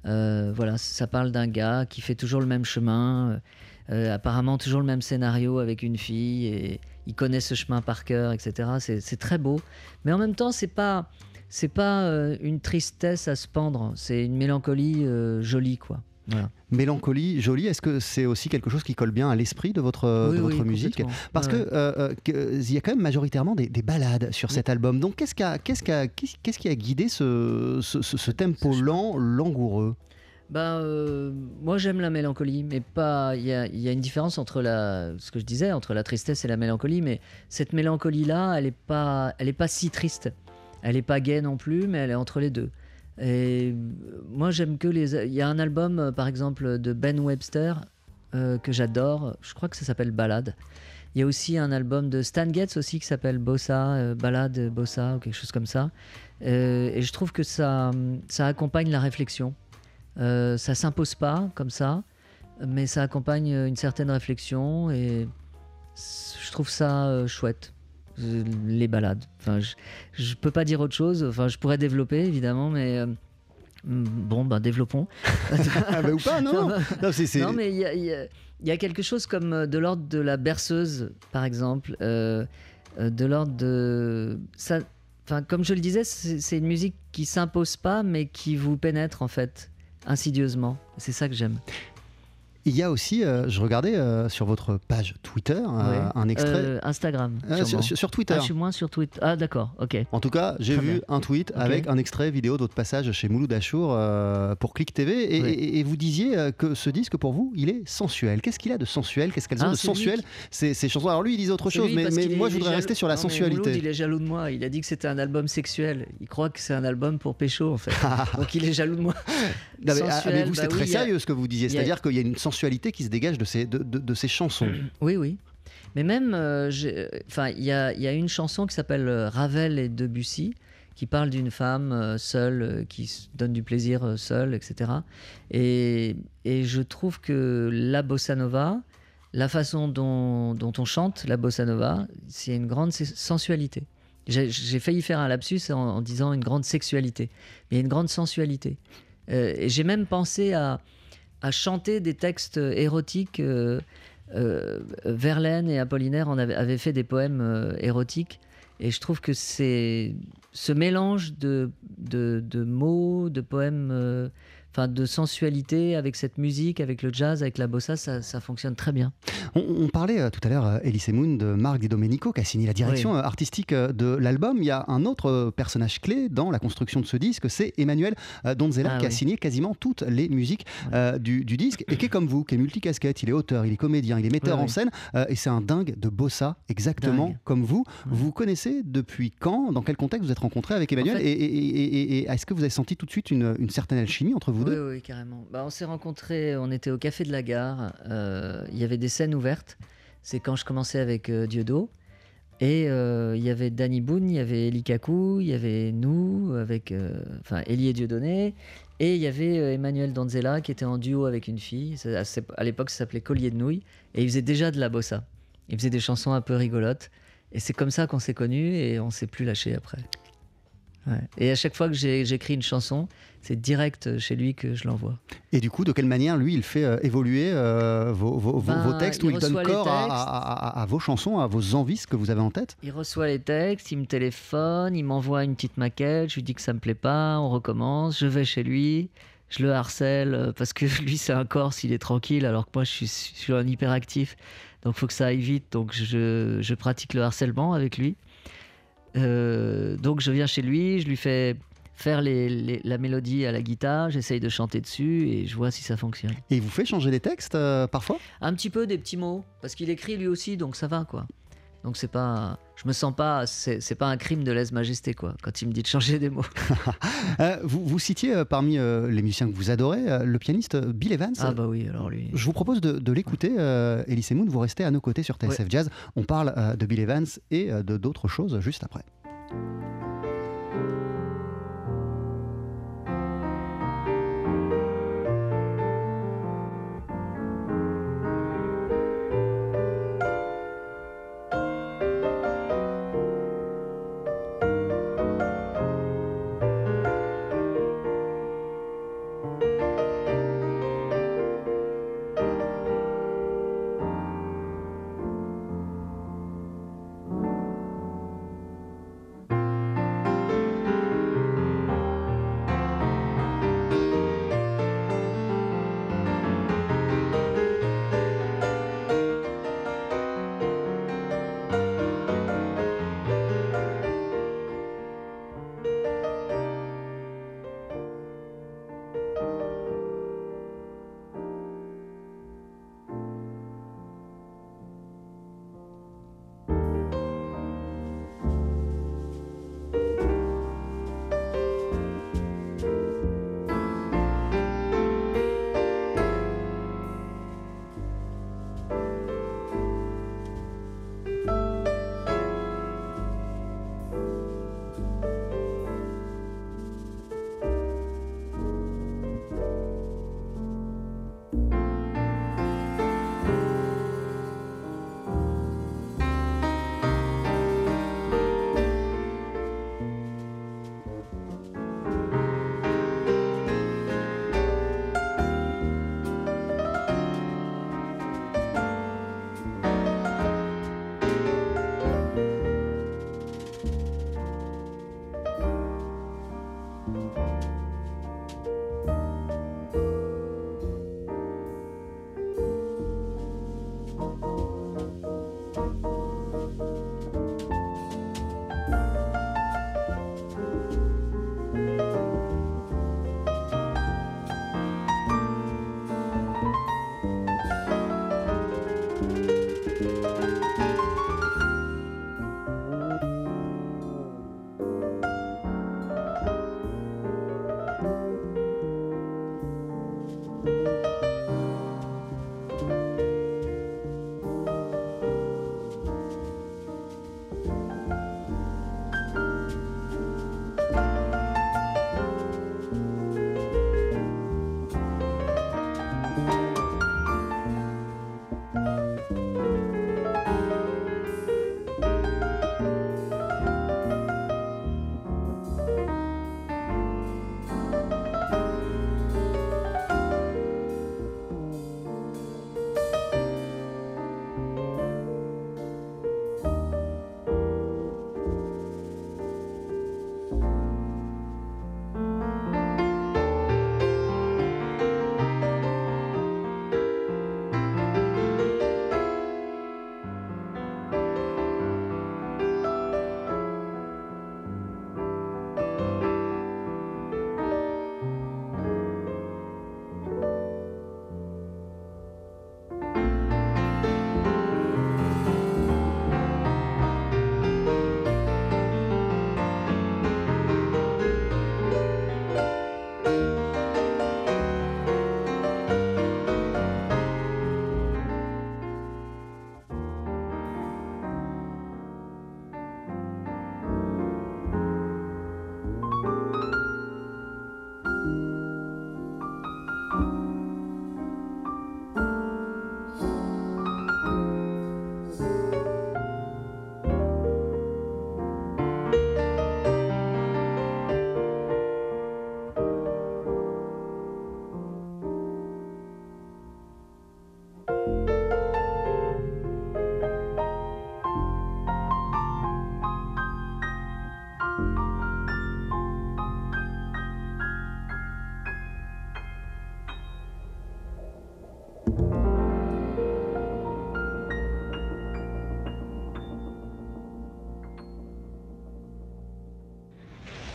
Euh, voilà, ça parle d'un gars qui fait toujours le même chemin, euh, apparemment toujours le même scénario avec une fille et il connaît ce chemin par cœur, etc. C'est, c'est très beau, mais en même temps c'est pas c'est pas euh, une tristesse à se pendre. C'est une mélancolie jolie quoi. Voilà. Mélancolie, jolie, est-ce que c'est aussi quelque chose qui colle bien à l'esprit de votre, Oui, de oui, votre musique? Parce Ouais. que euh, euh, y a quand même majoritairement des, des ballades sur cet album. Donc qu'est-ce qui a, qui guidé ce, ce, ce- ce tempo lent, langoureux? Ben, euh, moi j'aime la mélancolie, mais pas. Il y a, il y a une différence entre la, ce que je disais, entre la tristesse et la mélancolie, mais cette mélancolie-là, elle est pas, elle est pas si triste. Elle est pas gaie non plus, mais elle est entre les deux. Et euh, moi j'aime que les. Il y a un album, euh, par exemple, de Ben Webster euh, que j'adore. Je crois que ça s'appelle Ballade. Il y a aussi un album de Stan Getz aussi qui s'appelle Bossa, Ballade Bossa ou quelque chose comme ça. Et je trouve que ça, ça accompagne la réflexion. Ça s'impose pas comme ça, mais ça accompagne une certaine réflexion et je trouve ça chouette. Les balades. Enfin, je, je peux pas dire autre chose. Enfin, je pourrais développer évidemment, mais euh, mm, bon, ben développons. Ah, bah, ou pas, non, non. Mais il y a, y y quelque chose comme euh, de l'ordre de la berceuse, par exemple, euh, de l'ordre de ça. Enfin, comme je le disais, c'est c'est une musique qui s'impose pas, mais qui vous pénètre en fait insidieusement. C'est ça que j'aime. Il y a aussi, euh, je regardais euh, sur votre page Twitter Ouais. un extrait. Euh, Instagram. Sur, Twitter. Ah, je suis moins sur Twitter. Ah, d'accord, ok. En tout cas, j'ai vu bien. un tweet avec un extrait vidéo d'autre passage chez Mouloud Achour pour Click TV et, Oui. et- et vous disiez que ce disque pour vous, il est sensuel. Qu'est-ce qu'il a de sensuel? Qu'est-ce qu'elles ont Ah, de c'est lui sensuel ces, ces chansons Alors lui, il disait autre chose, lui, mais, moi je voudrais jaloux- rester sur la Non, sensualité. Mouloud, il est jaloux de moi. Il a dit que c'était un album sexuel. Il croit que c'est un album pour pécho, en fait. Donc il est jaloux de moi. Non, mais, ah, mais vous, bah c'est oui, très a- sérieux ce que vous disiez. C'est-à-dire qu'il y a une sensualité qui se dégage de ces, de, de- ces chansons. Oui, oui. Mais même, euh, enfin, il y a, y a une chanson qui s'appelle euh, Ravel et Debussy, qui parle d'une femme euh, seule, euh, qui donne du plaisir euh, seule, etc. Et, et je trouve que la bossa nova, la façon dont, dont on chante la bossa nova, c'est une grande se- sensualité. J'ai failli faire un lapsus en, disant une grande sexualité, mais une grande sensualité. Euh, j'ai même pensé à, à chanter des textes érotiques. euh, euh, Verlaine et Apollinaire en avaient, fait des poèmes euh, érotiques. Et je trouve que c'est ce mélange de, de, mots, de poèmes, enfin de sensualité avec cette musique, avec le jazz, avec la bossa, ça, ça fonctionne très bien. On, on parlait euh, tout à l'heure, euh, Elise Moon, de Marc Di Domenico, qui a signé la direction Oui. euh, artistique de l'album. Il y a un autre personnage clé dans la construction de ce disque, c'est Emmanuel Donzella, Ah qui a signé quasiment toutes les musiques du, du disque, et qui est comme vous, qui est multicasquette. Il est auteur, il est comédien, il est metteur en scène, et c'est un dingue de bossa, exactement Dingue. comme vous. Vous connaissez depuis quand, dans quel contexte vous êtes rencontrés avec Emmanuel, En fait- et, et- et- et- et est-ce que vous avez senti tout de suite une, une certaine alchimie entre vous oui, deux oui, carrément. Bah, on s'est rencontrés, on était au Café de la Gare, euh, il y avait des scènes ouvertes. C'est quand je commençais avec euh, Dieudo. Et euh, il y avait Danny Boone, il y avait Eli Kaku, il y avait nous, avec, enfin Eli et Dieudonné. Et il y avait Emmanuel Danzella qui était en duo avec une fille. À, l'époque, ça s'appelait Collier de nouilles. Et il faisait déjà de la bossa. Il faisait des chansons un peu rigolotes. Et c'est comme ça qu'on s'est connus et on s'est plus lâché après. Ouais. Et à chaque fois que j'écris une chanson, c'est direct chez lui que je l'envoie. Et du coup, de quelle manière, lui, il fait euh, évoluer euh, vos, Ben, vos textes, il où il donne corps à, à- à- à vos chansons, à vos envies, ce que vous avez en tête? Il reçoit les textes, il me téléphone, il m'envoie une petite maquette, je lui dis que ça me plaît pas, on recommence, je vais chez lui, je le harcèle euh, parce que lui c'est un Corse, il est tranquille alors que moi je suis, je suis un hyperactif, donc faut que ça aille vite, donc je, je pratique le harcèlement avec lui. Euh, donc je viens chez lui, je lui fais faire les- les- la mélodie à la guitare, j'essaye de chanter dessus et je vois si ça fonctionne. Et il vous fait changer les textes euh, parfois? Un petit peu des petits mots, parce qu'il écrit lui aussi, donc ça va quoi. Donc c'est pas, je me sens pas, c'est pas un crime de lèse-majesté quoi. Quand il me dit de changer des mots. Euh, vous, vous citiez euh, parmi euh, les musiciens que vous adorez euh, le pianiste Bill Evans. Ah bah oui, alors lui. Je vous propose de, de l'écouter, Elise Moon. Vous restez à nos côtés sur TSF Jazz. On parle de Bill Evans et de d'autres choses juste après.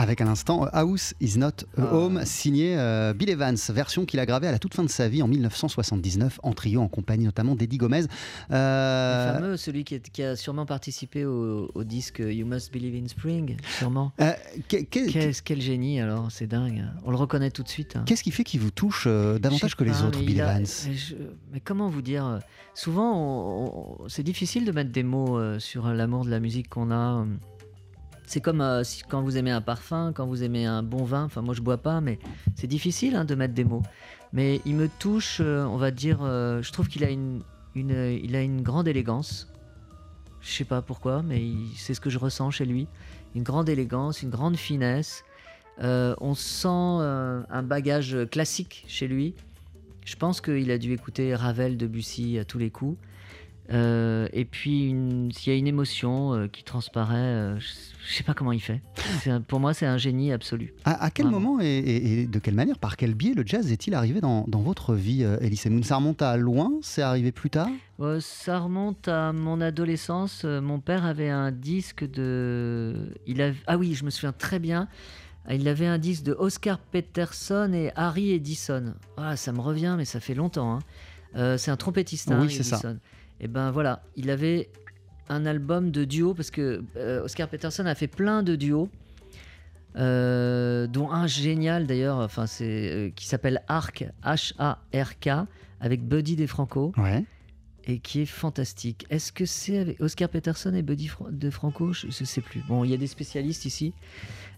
Avec à l'instant House is not a Ah. home, signé euh, Bill Evans, version qu'il a gravée à la toute fin de sa vie en 1979 en trio en compagnie notamment d'Eddie Gomez. Euh, Le fameux, celui qui, est- qui a sûrement participé au, au disque You Must Believe in Spring, sûrement. euh, que- que- Qu'est-ce- quel génie alors, c'est dingue. On le reconnaît tout de suite. hein. Qu'est-ce qui fait qu'il vous touche euh, davantage que les autres, Bill a- Evans? mais, je- mais comment vous dire Souvent, c'est difficile de mettre des mots sur l'amour de la musique qu'on a. C'est comme euh, quand vous aimez un parfum, quand vous aimez un bon vin. Enfin, moi, je bois pas, mais c'est difficile hein, de mettre des mots. Mais il me touche, euh, on va dire. euh, je trouve qu'il a une, une, il a une grande élégance. Je sais pas pourquoi, mais c'est ce que je ressens chez lui. Une grande élégance, une grande finesse. On sent un bagage classique chez lui. Je pense qu'il a dû écouter Ravel, Debussy à tous les coups. Euh, et puis, s'il y a une émotion euh, qui transparaît, euh, je je sais pas comment il fait. Un- pour moi, c'est un génie absolu. À, à quel Vraiment. moment et, et- et de quelle manière, par quel biais le jazz est-il arrivé dans, dans votre vie, Elise Moon Ça remonte à loin? C'est arrivé plus tard? Ça remonte à mon adolescence. Mon père avait un disque de. Il. Ah oui, je me souviens très bien. Il avait un disque de Oscar Peterson et Harry Edison. Ah, ça me revient, mais ça fait longtemps. hein. C'est un trompettiste, hein, Oui, c'est ça. Et ben voilà, il avait un album de duo parce que euh, Oscar Peterson a fait plein de duos. euh, dont un génial d'ailleurs, enfin c'est euh, qui s'appelle Arc H-A-R-K avec Buddy DeFranco Ouais. et qui est fantastique. Est-ce que c'est avec Oscar Peterson et Buddy de Franco Je ne sais plus. Bon, il y a des spécialistes ici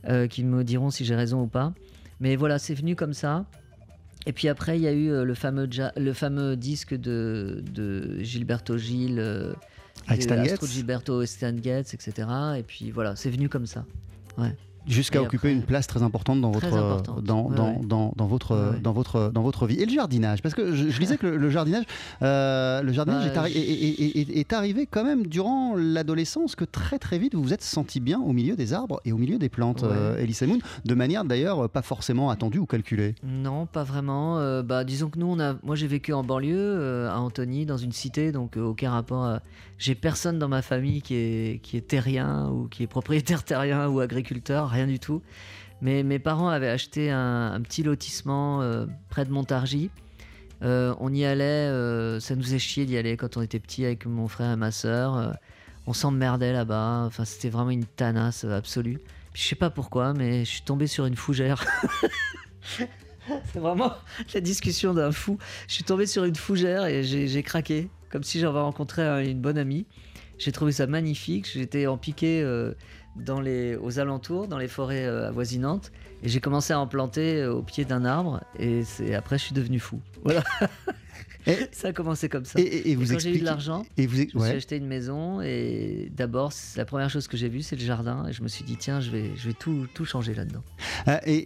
euh, qui me diront si j'ai raison ou pas. Mais voilà, c'est venu comme ça. Et puis après, il y a eu euh, le fameux, ja- le fameux disque de, de Gilberto Gil, euh, de Astro Gilberto Stan Getz, etc. Et puis voilà, c'est venu comme ça. Ouais. Jusqu'à occuper après- une place très importante dans votre, euh, importante, Dans, ouais, dans, ouais. dans, dans votre, Ouais, dans, votre, dans votre vie. Et le jardinage Parce que je, je disais que le, le jardinage, euh, le jardinage Bah, est, arri- je- est- est- est- est arrivé quand même durant l'adolescence, que très très vite vous vous êtes senti bien au milieu des arbres et au milieu des plantes, euh, Elise Moon, de manière d'ailleurs pas forcément attendue ou calculée. Non, pas vraiment. Euh, bah, disons que nous, on a, moi j'ai vécu en banlieue, euh, à Antony, dans une cité, donc euh, aucun rapport. à- J'ai personne dans ma famille qui est, terrien ou qui est propriétaire terrien ou agriculteur, rien du tout. Mais mes parents avaient acheté un, petit lotissement euh, près de Montargis. Euh, on y allait, euh, ça nous est chié d'y aller quand on était petit avec mon frère et ma sœur. On s'emmerdait là-bas. Enfin, c'était vraiment une tanasse absolue. Puis je sais pas pourquoi, mais je suis tombé sur une fougère. C'est vraiment la discussion d'un fou. Je suis tombé sur une fougère et j'ai craqué, comme si j'avais rencontré un- une bonne amie. J'ai trouvé ça magnifique. J'étais en piqué euh, dans les, aux alentours, dans les forêts euh, avoisinantes, et j'ai commencé à en planter euh, au pied d'un arbre. Et après, je suis devenu fou. Voilà. ça a commencé comme ça. Et- et- et vous quand j'ai eu de l'argent, et vous ex- je me suis ouais. acheté une maison. Et d'abord, la première chose que j'ai vue, c'est le jardin. Et je me suis dit, tiens, je vais, je vais tout, tout changer là-dedans. Euh, et,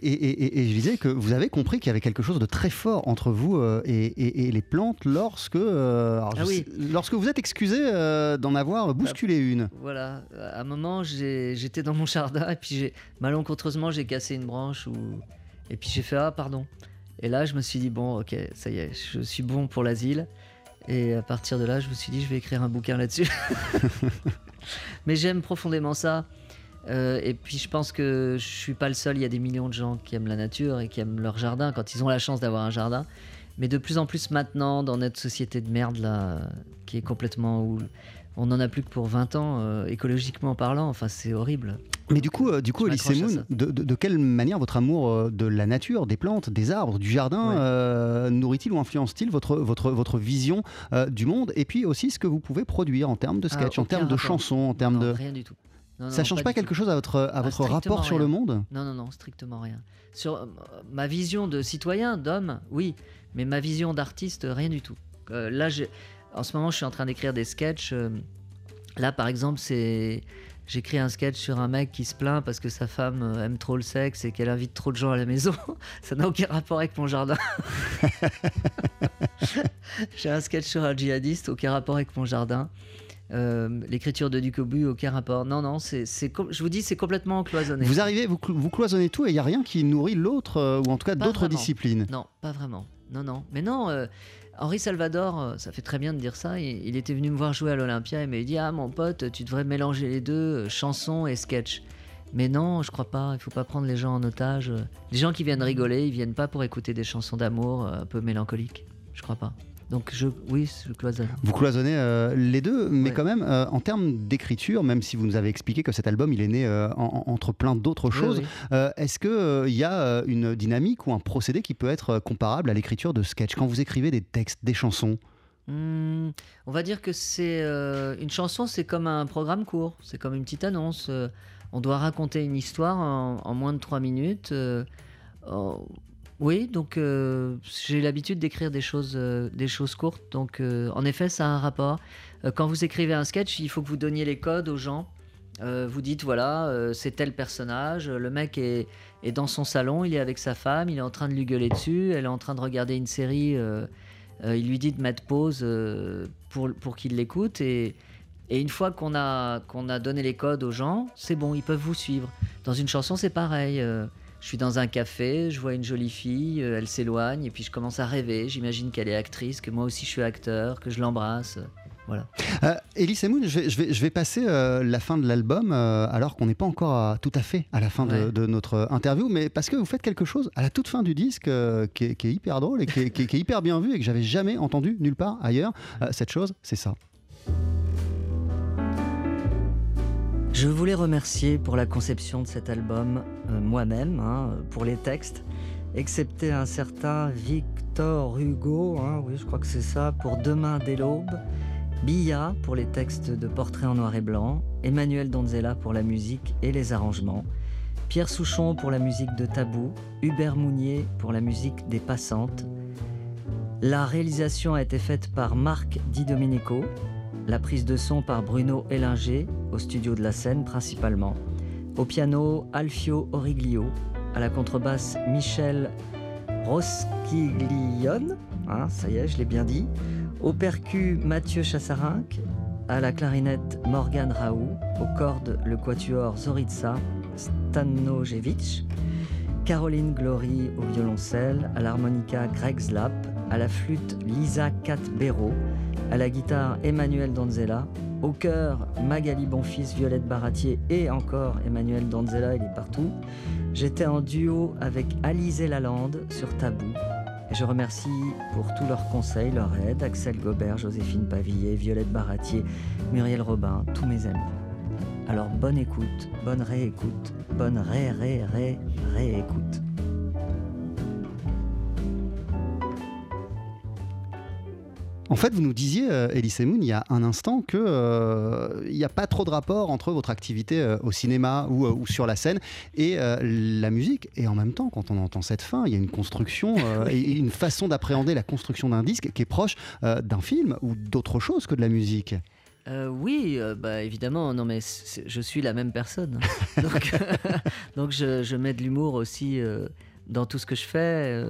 je disais que vous avez compris qu'il y avait quelque chose de très fort entre vous euh, et, les plantes lorsque, euh, Ah oui. sais- lorsque vous êtes excusé euh, d'en avoir bousculé une. Voilà, à un moment, j'étais dans mon jardin et puis malencontreusement j'ai cassé une branche ou et puis j'ai fait ah pardon. Et là, je me suis dit bon, ok, ça y est, je suis bon pour l'asile. Et à partir de là, je me suis dit je vais écrire un bouquin là-dessus. Mais j'aime profondément ça. Euh, et puis je pense que je suis pas le seul. Il y a des millions de gens qui aiment la nature et qui aiment leur jardin quand ils ont la chance d'avoir un jardin. Mais de plus en plus maintenant, dans notre société de merde là, qui est complètement où on n'en a plus que pour 20 ans, euh, écologiquement parlant. Enfin, c'est horrible. Mais du coup, euh, du coup, Elise Moon, de, de- de quelle manière votre amour euh, de la nature, des plantes, des arbres, du jardin Ouais. euh, nourrit-il ou influence-t-il votre, votre, votre vision euh, du monde et puis aussi ce que vous pouvez produire en termes de Ah, sketch, en termes de chansons, en termes de... rien du tout. Non, Ça non, change pas quelque tout. chose à votre, à Ah, votre rapport sur le monde? Non, non, non, strictement rien. Sur ma vision de citoyen, d'homme, oui, mais ma vision d'artiste, rien du tout. Là, en ce moment, je suis en train d'écrire des sketchs. là, par exemple, c'est j'écris un sketch sur un mec qui se plaint parce que sa femme euh, aime trop le sexe et qu'elle invite trop de gens à la maison. Ça n'a aucun rapport avec mon jardin. j'ai un sketch sur un djihadiste, aucun rapport avec mon jardin. Euh, l'écriture de Ducobu, aucun rapport. Non, non, c'est, je vous dis, c'est complètement cloisonné. Vous arrivez, vous, clo- vous cloisonnez tout et il n'y a rien qui nourrit l'autre, euh, ou en tout cas d'autres disciplines. Non, pas vraiment. Non, non. Mais non, euh, Henri Salvador, euh, ça fait très bien de dire ça. Il, était venu me voir jouer à l'Olympia et m'a dit Ah, mon pote, tu devrais mélanger les deux, euh, chanson et sketch. Mais non, je crois pas. Il faut pas prendre les gens en otage. Les gens qui viennent rigoler, ils viennent pas pour écouter des chansons d'amour euh, un peu mélancoliques. Je crois pas. Donc, je, oui, je cloisonne. Vous cloisonnez euh, les deux, mais Ouais. quand même, euh, en termes d'écriture, même si vous nous avez expliqué que cet album, il est né euh, en- en- entre plein d'autres choses, oui. est-ce qu'il y a une dynamique ou un procédé qui peut être comparable à l'écriture de sketch? Quand vous écrivez des textes, des chansons, Hmm, on va dire que c'est une chanson, c'est comme un programme court, c'est comme une petite annonce. on doit raconter une histoire en, en moins de trois minutes. oh, oui, donc euh, j'ai l'habitude d'écrire des choses, euh, des choses courtes. Donc euh, en effet, ça a un rapport. Quand vous écrivez un sketch, il faut que vous donniez les codes aux gens. Vous dites voilà, c'est tel personnage. Le mec est, dans son salon, il est avec sa femme, il est en train de lui gueuler dessus, elle est en train de regarder une série. il lui dit de mettre pause pour, pour qu'il l'écoute. Et, une fois qu'on a, a donné les codes aux gens, c'est bon, ils peuvent vous suivre. Dans une chanson, c'est pareil. Je suis dans un café, je vois une jolie fille, euh, elle s'éloigne, et puis je commence à rêver. J'imagine qu'elle est actrice, que moi aussi je suis acteur, que je l'embrasse. voilà. Euh, Elise Moon, je vais, je vais- je vais passer euh, la fin de l'album euh, alors qu'on n'est pas encore à- tout à fait à la fin de, Ouais. de notre interview, mais parce que vous faites quelque chose à la toute fin du disque euh, qui, est, qui est hyper drôle et qui est, qui est- qui est hyper bien vu et que j'avais jamais entendu nulle part ailleurs. Euh, cette chose, c'est ça. Je voulais remercier pour la conception de cet album moi-même, hein, pour les textes, excepté un certain Victor Hugo, hein, oui je crois que c'est ça, pour Demain dès l'aube, Billa pour les textes de portraits en noir et blanc, Emmanuel Donzella pour la musique et les arrangements, Pierre Souchon pour la musique de Tabou, Hubert Mounier pour la musique des Passantes. La réalisation a été faite par Marc Di Domenico, la prise de son par Bruno Ellinger, au studio de la scène principalement. Au piano, Alfio Origlio. À la contrebasse, Michel Rosquiglione. Hein, ça y est, je l'ai bien dit. Au percu, Mathieu Chassarinck. À la clarinette, Morgan Raoult. Aux cordes, le quatuor Zoritsa Stanojevic. Caroline Glory au violoncelle, à l'harmonica Greg Zlap, à la flûte Lisa Cat-Béraud, à la guitare Emmanuel Donzella, au chœur Magali Bonfils, Violette Baratier et encore Emmanuel Donzella, il est partout. J'étais en duo avec Alizé Lalande sur Tabou. Et je remercie pour tous leurs conseils, leur aide, Axel Gobert, Joséphine Pavillet, Violette Baratier, Muriel Robin, tous mes amis. Alors bonne écoute, bonne réécoute, bonne ré ré ré réécoute. En fait, vous nous disiez, euh, Elise Moon, il y a un instant que euh, il n'y a pas trop de rapport entre votre activité euh, au cinéma ou, euh, ou sur la scène et euh, la musique. Et en même temps, quand on entend cette fin, il y a une construction euh, et une façon d'appréhender la construction d'un disque qui est proche euh, d'un film ou d'autre chose que de la musique. Euh, oui, euh, bah, évidemment, non mais je suis la même personne. donc donc je, je mets de l'humour aussi euh, dans tout ce que je fais.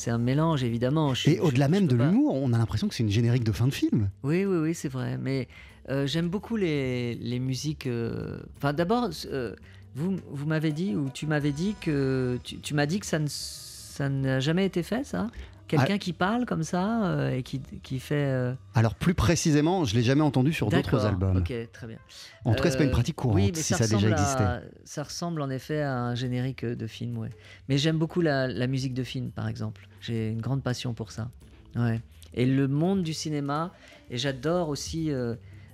C'est un mélange, évidemment. Je- Et au-delà même de l'humour, on a l'impression que c'est une générique de fin de film. Oui, oui, oui, c'est vrai. Mais euh, j'aime beaucoup les, les musiques. euh, Enfin, d'abord, euh, vous, vous m'avez dit, ou tu m'avais dit que. Tu, tu m'as dit que ça ne- ça n'a jamais été fait, ça? Quelqu'un Ah. qui parle comme ça euh, et qui, qui fait. euh, Alors plus précisément, je l'ai jamais entendu sur d'autres albums. Ok, très bien. En tout cas, c'est pas une Euh, pratique courante, oui, mais si ça a déjà existé. à- ça ressemble en effet à un générique de film, ouais. Mais j'aime beaucoup la, la musique de film, par exemple. J'ai une grande passion pour ça. Ouais. Et le monde du cinéma, et j'adore aussi.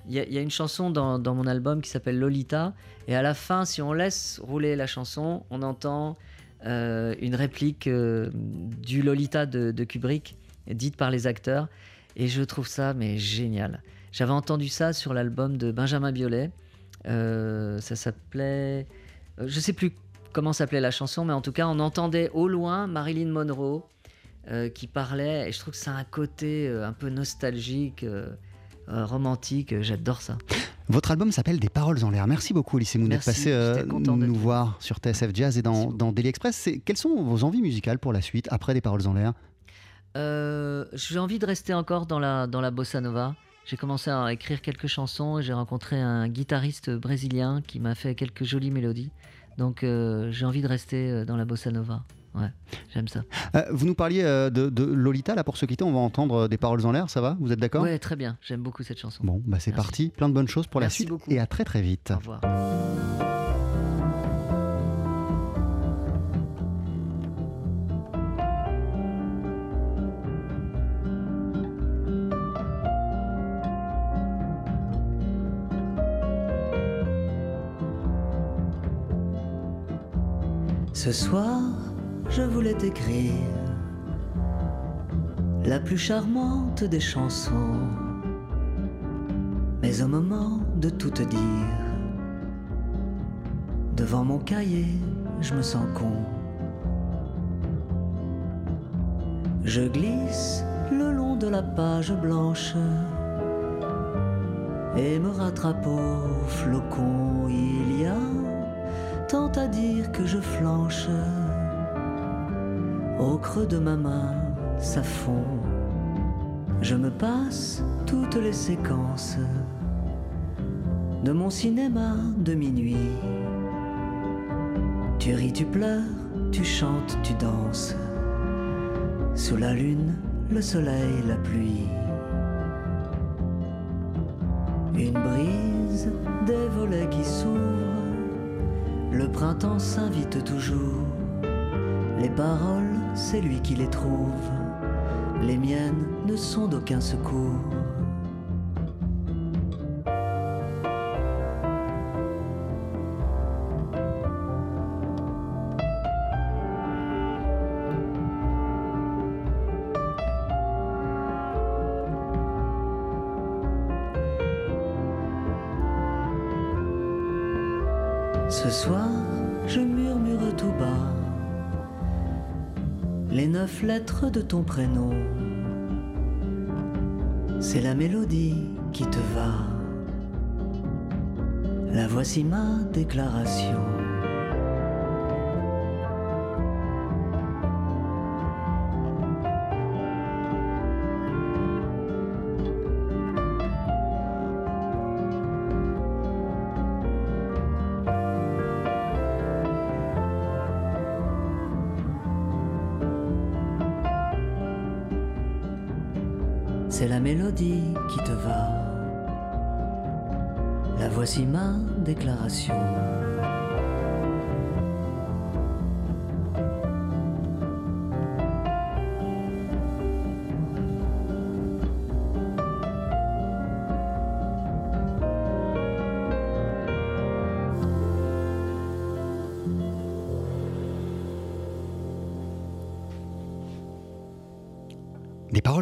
Il y, a- il y a une chanson dans, dans mon album qui s'appelle Lolita, et à la fin, si on laisse rouler la chanson, on entend euh, une réplique euh, du Lolita de, Kubrick, dite par les acteurs, et je trouve ça mais génial. J'avais entendu ça sur l'album de Benjamin Biolay. Euh, ça s'appelait. Je sais plus comment s'appelait la chanson, mais en tout cas, on entendait au loin Marilyn Monroe qui parlait. Et je trouve que ça a un côté un peu nostalgique, romantique. J'adore ça. Votre album s'appelle Des paroles en l'air. Merci beaucoup, Elise Moon, d'être passé euh, nous voir sur TSF Jazz et dans, dans Daily Express. Quelles sont vos envies musicales pour la suite, après Des paroles en l'air? Euh, J'ai envie de rester encore dans la, dans la bossa nova. j'ai commencé à écrire quelques chansons et j'ai rencontré un guitariste brésilien qui m'a fait quelques jolies mélodies. Donc euh, j'ai envie de rester dans la bossa nova. Ouais, j'aime ça. Euh, vous nous parliez euh, de, de Lolita, là pour se quitter, on va entendre euh, des paroles en l'air, ça va? Vous êtes d'accord? Ouais, très bien. J'aime beaucoup cette chanson. Bon, bah c'est parti, plein de bonnes choses pour la suite beaucoup. et à très très vite. Au revoir. Ce soir, je voulais t'écrire la plus charmante des chansons. Mais au moment de tout te dire, devant mon cahier, je me sens con. Je glisse le long de la page blanche et me rattrape au flocon. Il y a tant à dire que je flanche. Au creux de ma main, ça fond. Je me passe toutes les séquences de mon cinéma de minuit. Tu ris, tu pleures, tu chantes, tu danses. Sous la lune, le soleil, la pluie. Une brise, des volets qui s'ouvrent. Le printemps s'invite toujours. Les paroles, c'est lui qui les trouve. Les miennes ne sont d'aucun secours. De ton prénom. C'est la mélodie qui te va. La voici ma déclaration.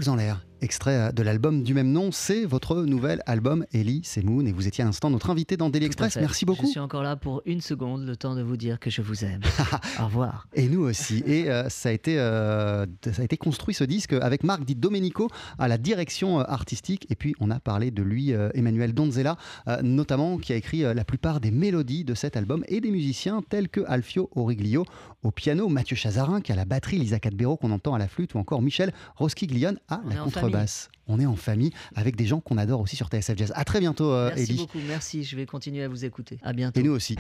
En l'air, extrait euh, de l'album du même nom, c'est votre nouvel album Ellie Semoun et vous étiez à l'instant notre invité dans Daily Express. Merci beaucoup. Je suis encore là pour une seconde, le temps de vous dire que je vous aime. Au revoir. Et nous aussi. Et euh, ça, a été, euh, ça a été construit ce disque avec Marc Di Domenico à la direction artistique. Et puis on a parlé de lui, euh, Emmanuel Donzella, notamment, qui a écrit la plupart des mélodies de cet album et des musiciens tels que Alfio Origlio au piano, Mathieu Chazarin qui a la batterie, Lisa Cadbero qu'on entend à la flûte ou encore Michel Roskiglione à On la est On est en famille avec des gens qu'on adore aussi sur TSF Jazz. À très bientôt, euh, Merci Ellie. beaucoup, merci. Je vais continuer à vous écouter. À bientôt. Et nous aussi.